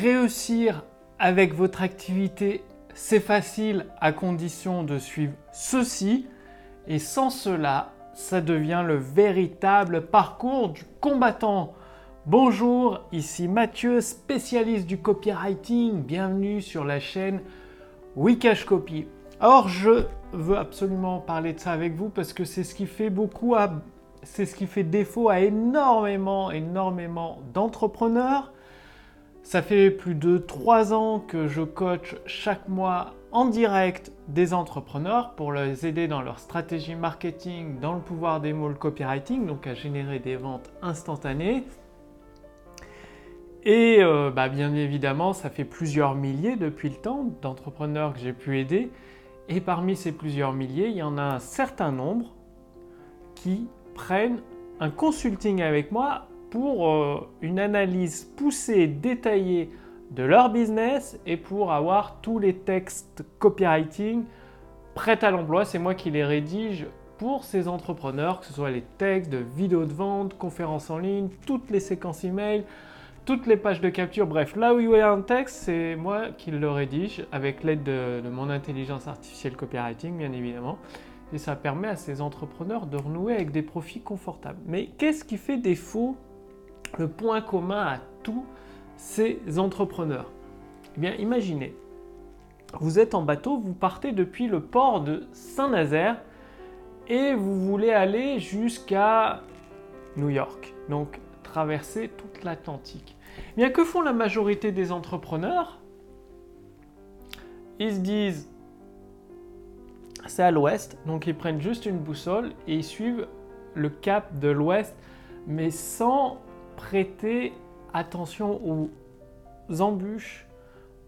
réussir avec votre activité, c'est facile à condition de suivre ceci. Et sans cela, ça devient le véritable parcours du combattant. Bonjour, ici Mathieu, spécialiste du copywriting. Bienvenue sur la chaîne Wikash Copy. Alors, je veux absolument parler de ça avec vous parce que c'est ce qui fait beaucoup à c'est ce qui fait défaut à énormément, énormément d'entrepreneurs. Ça fait plus de trois ans que je coach chaque mois en direct des entrepreneurs pour les aider dans leur stratégie marketing, dans le pouvoir des mots, le copywriting, donc à générer des ventes instantanées. Et euh, bah, bien évidemment, ça fait plusieurs milliers depuis le temps d'entrepreneurs que j'ai pu aider. Et parmi ces plusieurs milliers, il y en a un certain nombre qui prennent un consulting avec moi pour euh, une analyse poussée, détaillée de leur business et pour avoir tous les textes copywriting prêts à l'emploi. C'est moi qui les rédige pour ces entrepreneurs, que ce soit les textes de vidéos de vente, conférences en ligne, toutes les séquences email, toutes les pages de capture, bref, là où il y a un texte, c'est moi qui le rédige avec l'aide de, de, mon intelligence artificielle copywriting, bien évidemment. Et ça permet à ces entrepreneurs de renouer avec des profits confortables. Mais qu'est-ce qui fait défaut le point commun à tous ces entrepreneurs. Eh bien, imaginez, vous êtes en bateau, vous partez depuis le port de Saint-Nazaire et vous voulez aller jusqu'à New York, donc traverser toute l'Atlantique. Eh bien, que font la majorité des entrepreneurs? Ils se disent, c'est à l'ouest, donc ils prennent juste une boussole et ils suivent le cap de l'ouest, mais sans prêter attention aux embûches,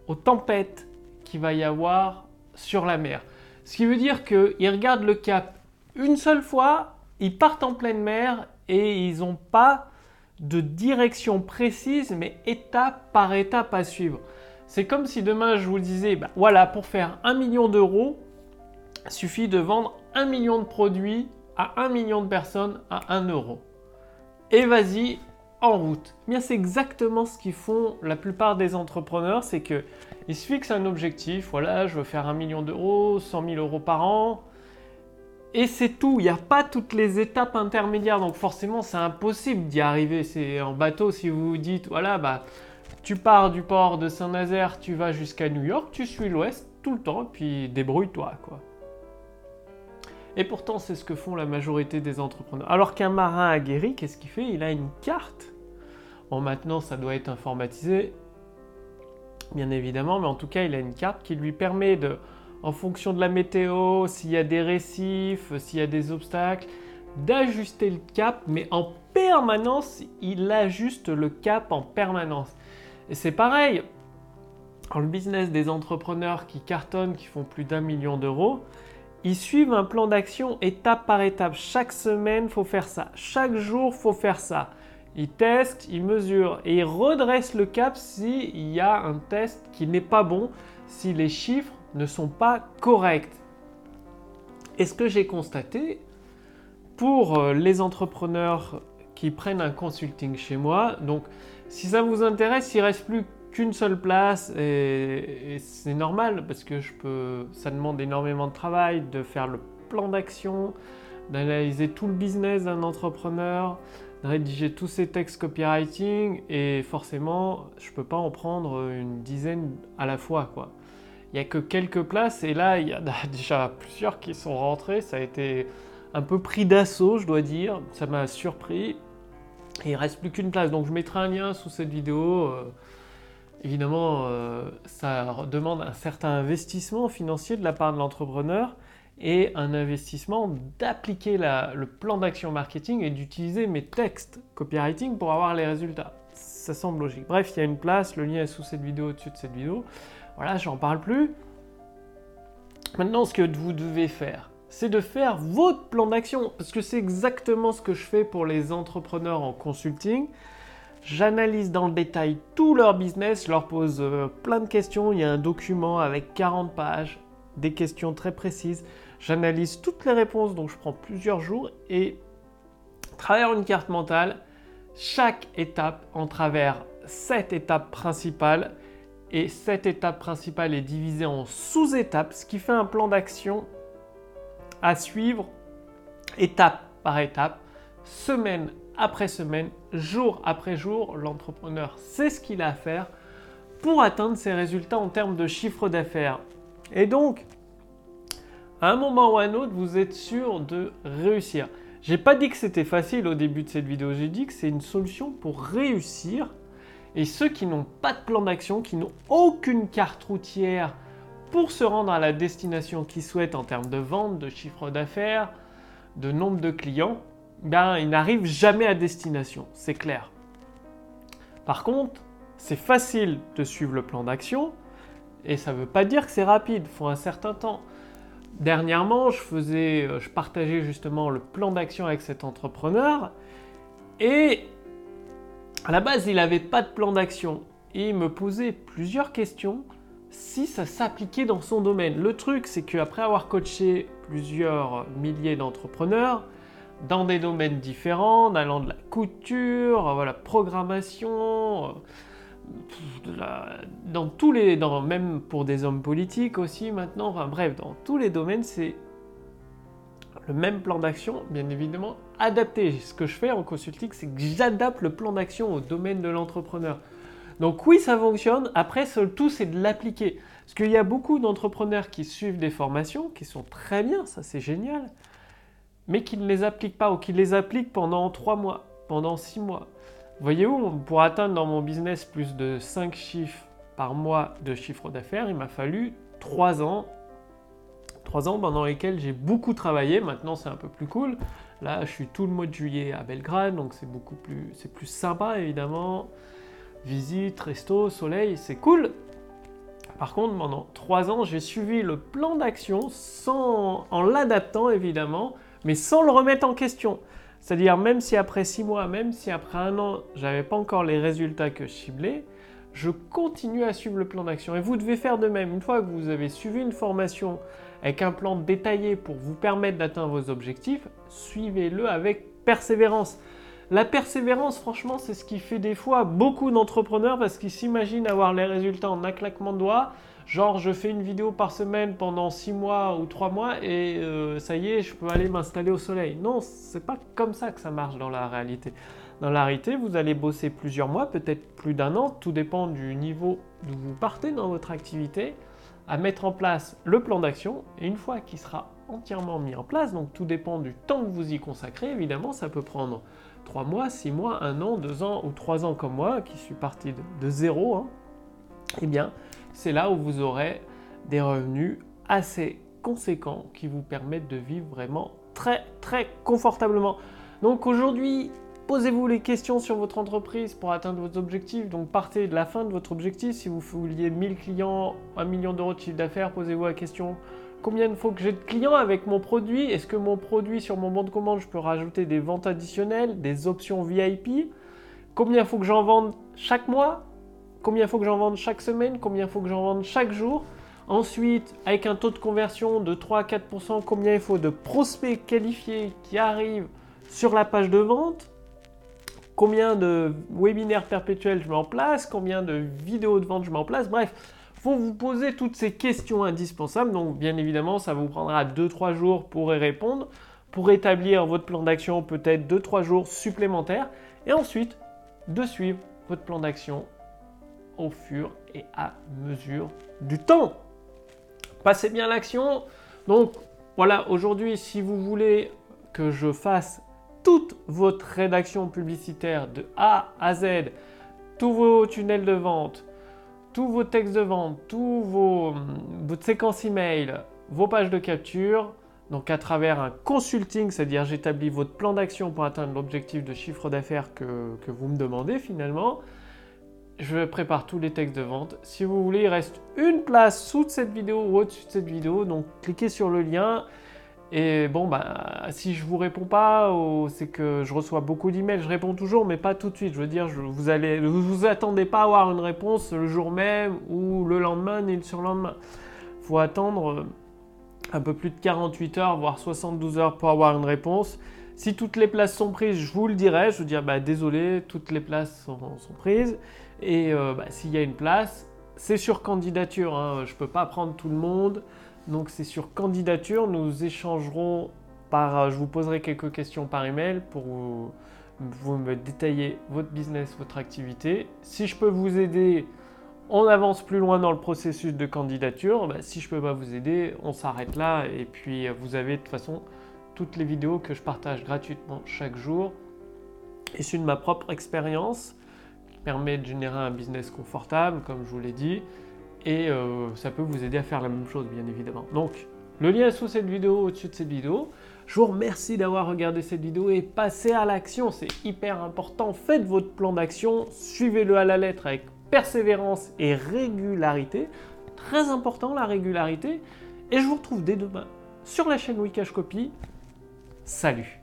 aux tempêtes qu'il va y avoir sur la mer. Ce qui veut dire qu'ils regardent le cap une seule fois, ils partent en pleine mer et ils n'ont pas de direction précise, mais étape par étape à suivre. C'est comme si demain je vous disais, bah, voilà, pour faire un million d'euros, suffit de vendre un million de produits à un million de personnes à 1 euro. Et vas-y, en route. Bien, c'est exactement ce qu'ils font la plupart des entrepreneurs, c'est qu'ils se fixent un objectif, voilà, je veux faire un million d'euros, 100 000 euros par an, et c'est tout. Il n'y a pas toutes les étapes intermédiaires, donc forcément, c'est impossible d'y arriver. C'est en bateau, si vous vous dites, voilà, bah, tu pars du port de Saint-Nazaire, tu vas jusqu'à New York, tu suis l'ouest tout le temps, puis débrouille-toi, quoi. Et pourtant, c'est ce que font la majorité des entrepreneurs. Alors qu'un marin aguerri, qu'est-ce qu'il fait? Il a une carte. Bon, maintenant, ça doit être informatisé, bien évidemment, mais en tout cas, il a une carte qui lui permet de, en fonction de la météo, s'il y a des récifs, s'il y a des obstacles, d'ajuster le cap, mais en permanence, il ajuste le cap en permanence. Et c'est pareil, dans le business des entrepreneurs qui cartonnent, qui font plus d'un million d'euros, ils suivent un plan d'action étape par étape. Chaque semaine, faut faire ça. Chaque jour, faut faire ça. Ils testent, ils mesurent et ils redressent le cap s'il y a un test qui n'est pas bon, si les chiffres ne sont pas corrects. Et ce que j'ai constaté pour euh, les entrepreneurs qui prennent un consulting chez moi, donc si ça vous intéresse, il reste plus qu'une seule place et, c'est normal parce que je peux, ça demande énormément de travail de faire le plan d'action, d'analyser tout le business d'un entrepreneur, de rédiger tous ces textes copywriting et forcément je peux pas en prendre une dizaine à la fois quoi. Il n'y a que quelques places et là il y a déjà plusieurs qui sont rentrés, ça a été un peu pris d'assaut je dois dire, ça m'a surpris. Et il reste plus qu'une place donc je mettrai un lien sous cette vidéo. Euh, Évidemment, euh, ça demande un certain investissement financier de la part de l'entrepreneur et un investissement d'appliquer le plan d'action marketing et d'utiliser mes textes copywriting pour avoir les résultats. Ça semble logique. Bref, il y a une place, le lien est sous cette vidéo, au-dessus de cette vidéo. Voilà, j'en parle plus. Maintenant, ce que vous devez faire, c'est de faire votre plan d'action, parce que c'est exactement ce que je fais pour les entrepreneurs en consulting. J'analyse dans le détail tout leur business, je leur pose euh, plein de questions. Il y a un document avec 40 pages, des questions très précises. J'analyse toutes les réponses, donc je prends plusieurs jours et travers une carte mentale, chaque étape en travers cette étape principale. Et cette étape principale est divisée en sous-étapes, ce qui fait un plan d'action à suivre étape par étape, semaine après semaine, jour après jour. L'entrepreneur sait ce qu'il a à faire pour atteindre ses résultats en termes de chiffre d'affaires. Et donc, à un moment ou à un autre, vous êtes sûr de réussir. J'ai pas dit que c'était facile au début de cette vidéo, j'ai dit que c'est une solution pour réussir. Et ceux qui n'ont pas de plan d'action, qui n'ont aucune carte routière pour se rendre à la destination qu'ils souhaitent en termes de vente, de chiffre d'affaires, de nombre de clients, ben, ils n'arrivent jamais à destination, c'est clair. Par contre, c'est facile de suivre le plan d'action et ça ne veut pas dire que c'est rapide, il faut un certain temps. Dernièrement, je faisais, euh, je partageais justement le plan d'action avec cet entrepreneur et à la base, il n'avait pas de plan d'action et il me posait plusieurs questions si ça s'appliquait dans son domaine. Le truc, c'est qu'après avoir coaché plusieurs milliers d'entrepreneurs dans des domaines différents, allant de la couture, voilà, programmation, euh, dans tous les, même pour des hommes politiques aussi maintenant, bref, dans tous les domaines, c'est le même plan d'action, bien évidemment, adapté. Ce que je fais en consulting, c'est que j'adapte le plan d'action au domaine de l'entrepreneur. Donc oui, ça fonctionne. Après, le tout, c'est de l'appliquer. Parce qu'il y a beaucoup d'entrepreneurs qui suivent des formations, qui sont très bien, ça c'est génial, mais qui ne les appliquent pas ou qui les appliquent pendant 3 mois, pendant 6 mois. Voyez-vous, pour atteindre dans mon business plus de 5 chiffres par mois de chiffre d'affaires, il m'a fallu 3 ans. 3 ans pendant lesquels j'ai beaucoup travaillé. Maintenant, c'est un peu plus cool. Là, je suis tout le mois de juillet à Belgrade, donc c'est beaucoup plus, c'est plus sympa évidemment. Visite, resto, soleil, c'est cool. Par contre, pendant 3 ans, j'ai suivi le plan d'action sans, en l'adaptant évidemment, mais sans le remettre en question. C'est-à-dire, même si après six mois, même si après un an, j'avais pas encore les résultats que je ciblais, je continue à suivre le plan d'action. Et vous devez faire de même. Une fois que vous avez suivi une formation avec un plan détaillé pour vous permettre d'atteindre vos objectifs, suivez-le avec persévérance. La persévérance, franchement, c'est ce qui fait des fois beaucoup d'entrepreneurs parce qu'ils s'imaginent avoir les résultats en un claquement de doigts Genre, je fais une vidéo par semaine pendant 6 mois ou 3 mois et euh, ça y est, je peux aller m'installer au soleil. Non, c'est pas comme ça que ça marche dans la réalité. Dans la réalité, vous allez bosser plusieurs mois, peut-être plus d'un an, tout dépend du niveau d'où vous partez dans votre activité, à mettre en place le plan d'action. Et une fois qu'il sera entièrement mis en place, donc tout dépend du temps que vous y consacrez, évidemment, ça peut prendre 3 mois, 6 mois, 1 an, 2 ans ou 3 ans comme moi, qui suis parti de, zéro, hein. eh bien, c'est là où vous aurez des revenus assez conséquents qui vous permettent de vivre vraiment très très confortablement. Donc aujourd'hui, posez-vous les questions sur votre entreprise pour atteindre vos objectifs. Donc partez de la fin de votre objectif. Si vous vouliez 1000 clients, 1 million d'euros de chiffre d'affaires, posez-vous la question combien il faut que j'ai de clients avec mon produit? Est-ce que mon produit sur mon bon de commande, je peux rajouter des ventes additionnelles, des options VIP Combien il faut que j'en vende chaque mois? Combien il faut que j'en vende chaque semaine, combien il faut que j'en vende chaque jour. Ensuite, avec un taux de conversion de 3 à 4%, combien il faut de prospects qualifiés qui arrivent sur la page de vente. Combien de webinaires perpétuels je mets en place, combien de vidéos de vente je mets en place. Bref, faut vous poser toutes ces questions indispensables. Donc, bien évidemment, ça vous prendra 2-3 jours pour y répondre, pour établir votre plan d'action, peut-être 2-3 jours supplémentaires. Et ensuite, de suivre votre plan d'action au fur et à mesure du temps. Passez bien l'action. Donc voilà, aujourd'hui, si vous voulez que je fasse toute votre rédaction publicitaire de A à Z, tous vos tunnels de vente, tous vos textes de vente, tous vos votre séquence email, vos pages de capture, donc à travers un consulting, c'est-à-dire j'établis votre plan d'action pour atteindre l'objectif de chiffre d'affaires que vous me demandez finalement je prépare tous les textes de vente. Si vous voulez, il reste une place sous cette vidéo ou au-dessus de cette vidéo, donc cliquez sur le lien. Et bon, bah, si je vous réponds pas, c'est que je reçois beaucoup d'emails, je réponds toujours, mais pas tout de suite. Je veux dire, vous allez, vous, attendez pas à avoir une réponse le jour même ou le lendemain ni le surlendemain. Faut attendre euh, un peu plus de 48 heures, voire 72 heures pour avoir une réponse. Si toutes les places sont prises, je vous le dirai. Je vous dirai, bah, désolé, toutes les places sont prises. Et euh, bah, s'il y a une place, c'est sur candidature. Hein. Je ne peux pas prendre tout le monde. Donc c'est sur candidature. Nous échangerons par. Je vous poserai quelques questions par email pour vous, me détailler votre business, votre activité. Si je peux vous aider, on avance plus loin dans le processus de candidature. Bah, si je ne peux pas vous aider, on s'arrête là. Et puis vous avez de toute façon toutes les vidéos que je partage gratuitement chaque jour, issues de ma propre expérience, qui permet de générer un business confortable, comme je vous l'ai dit, et euh, ça peut vous aider à faire la même chose, bien évidemment. Donc, le lien est sous cette vidéo, au-dessus de cette vidéo. Je vous remercie d'avoir regardé cette vidéo et passez à l'action, c'est hyper important. Faites votre plan d'action, suivez-le à la lettre avec persévérance et régularité. Très important la régularité. Et je vous retrouve dès demain sur la chaîne Wikash Copy Salut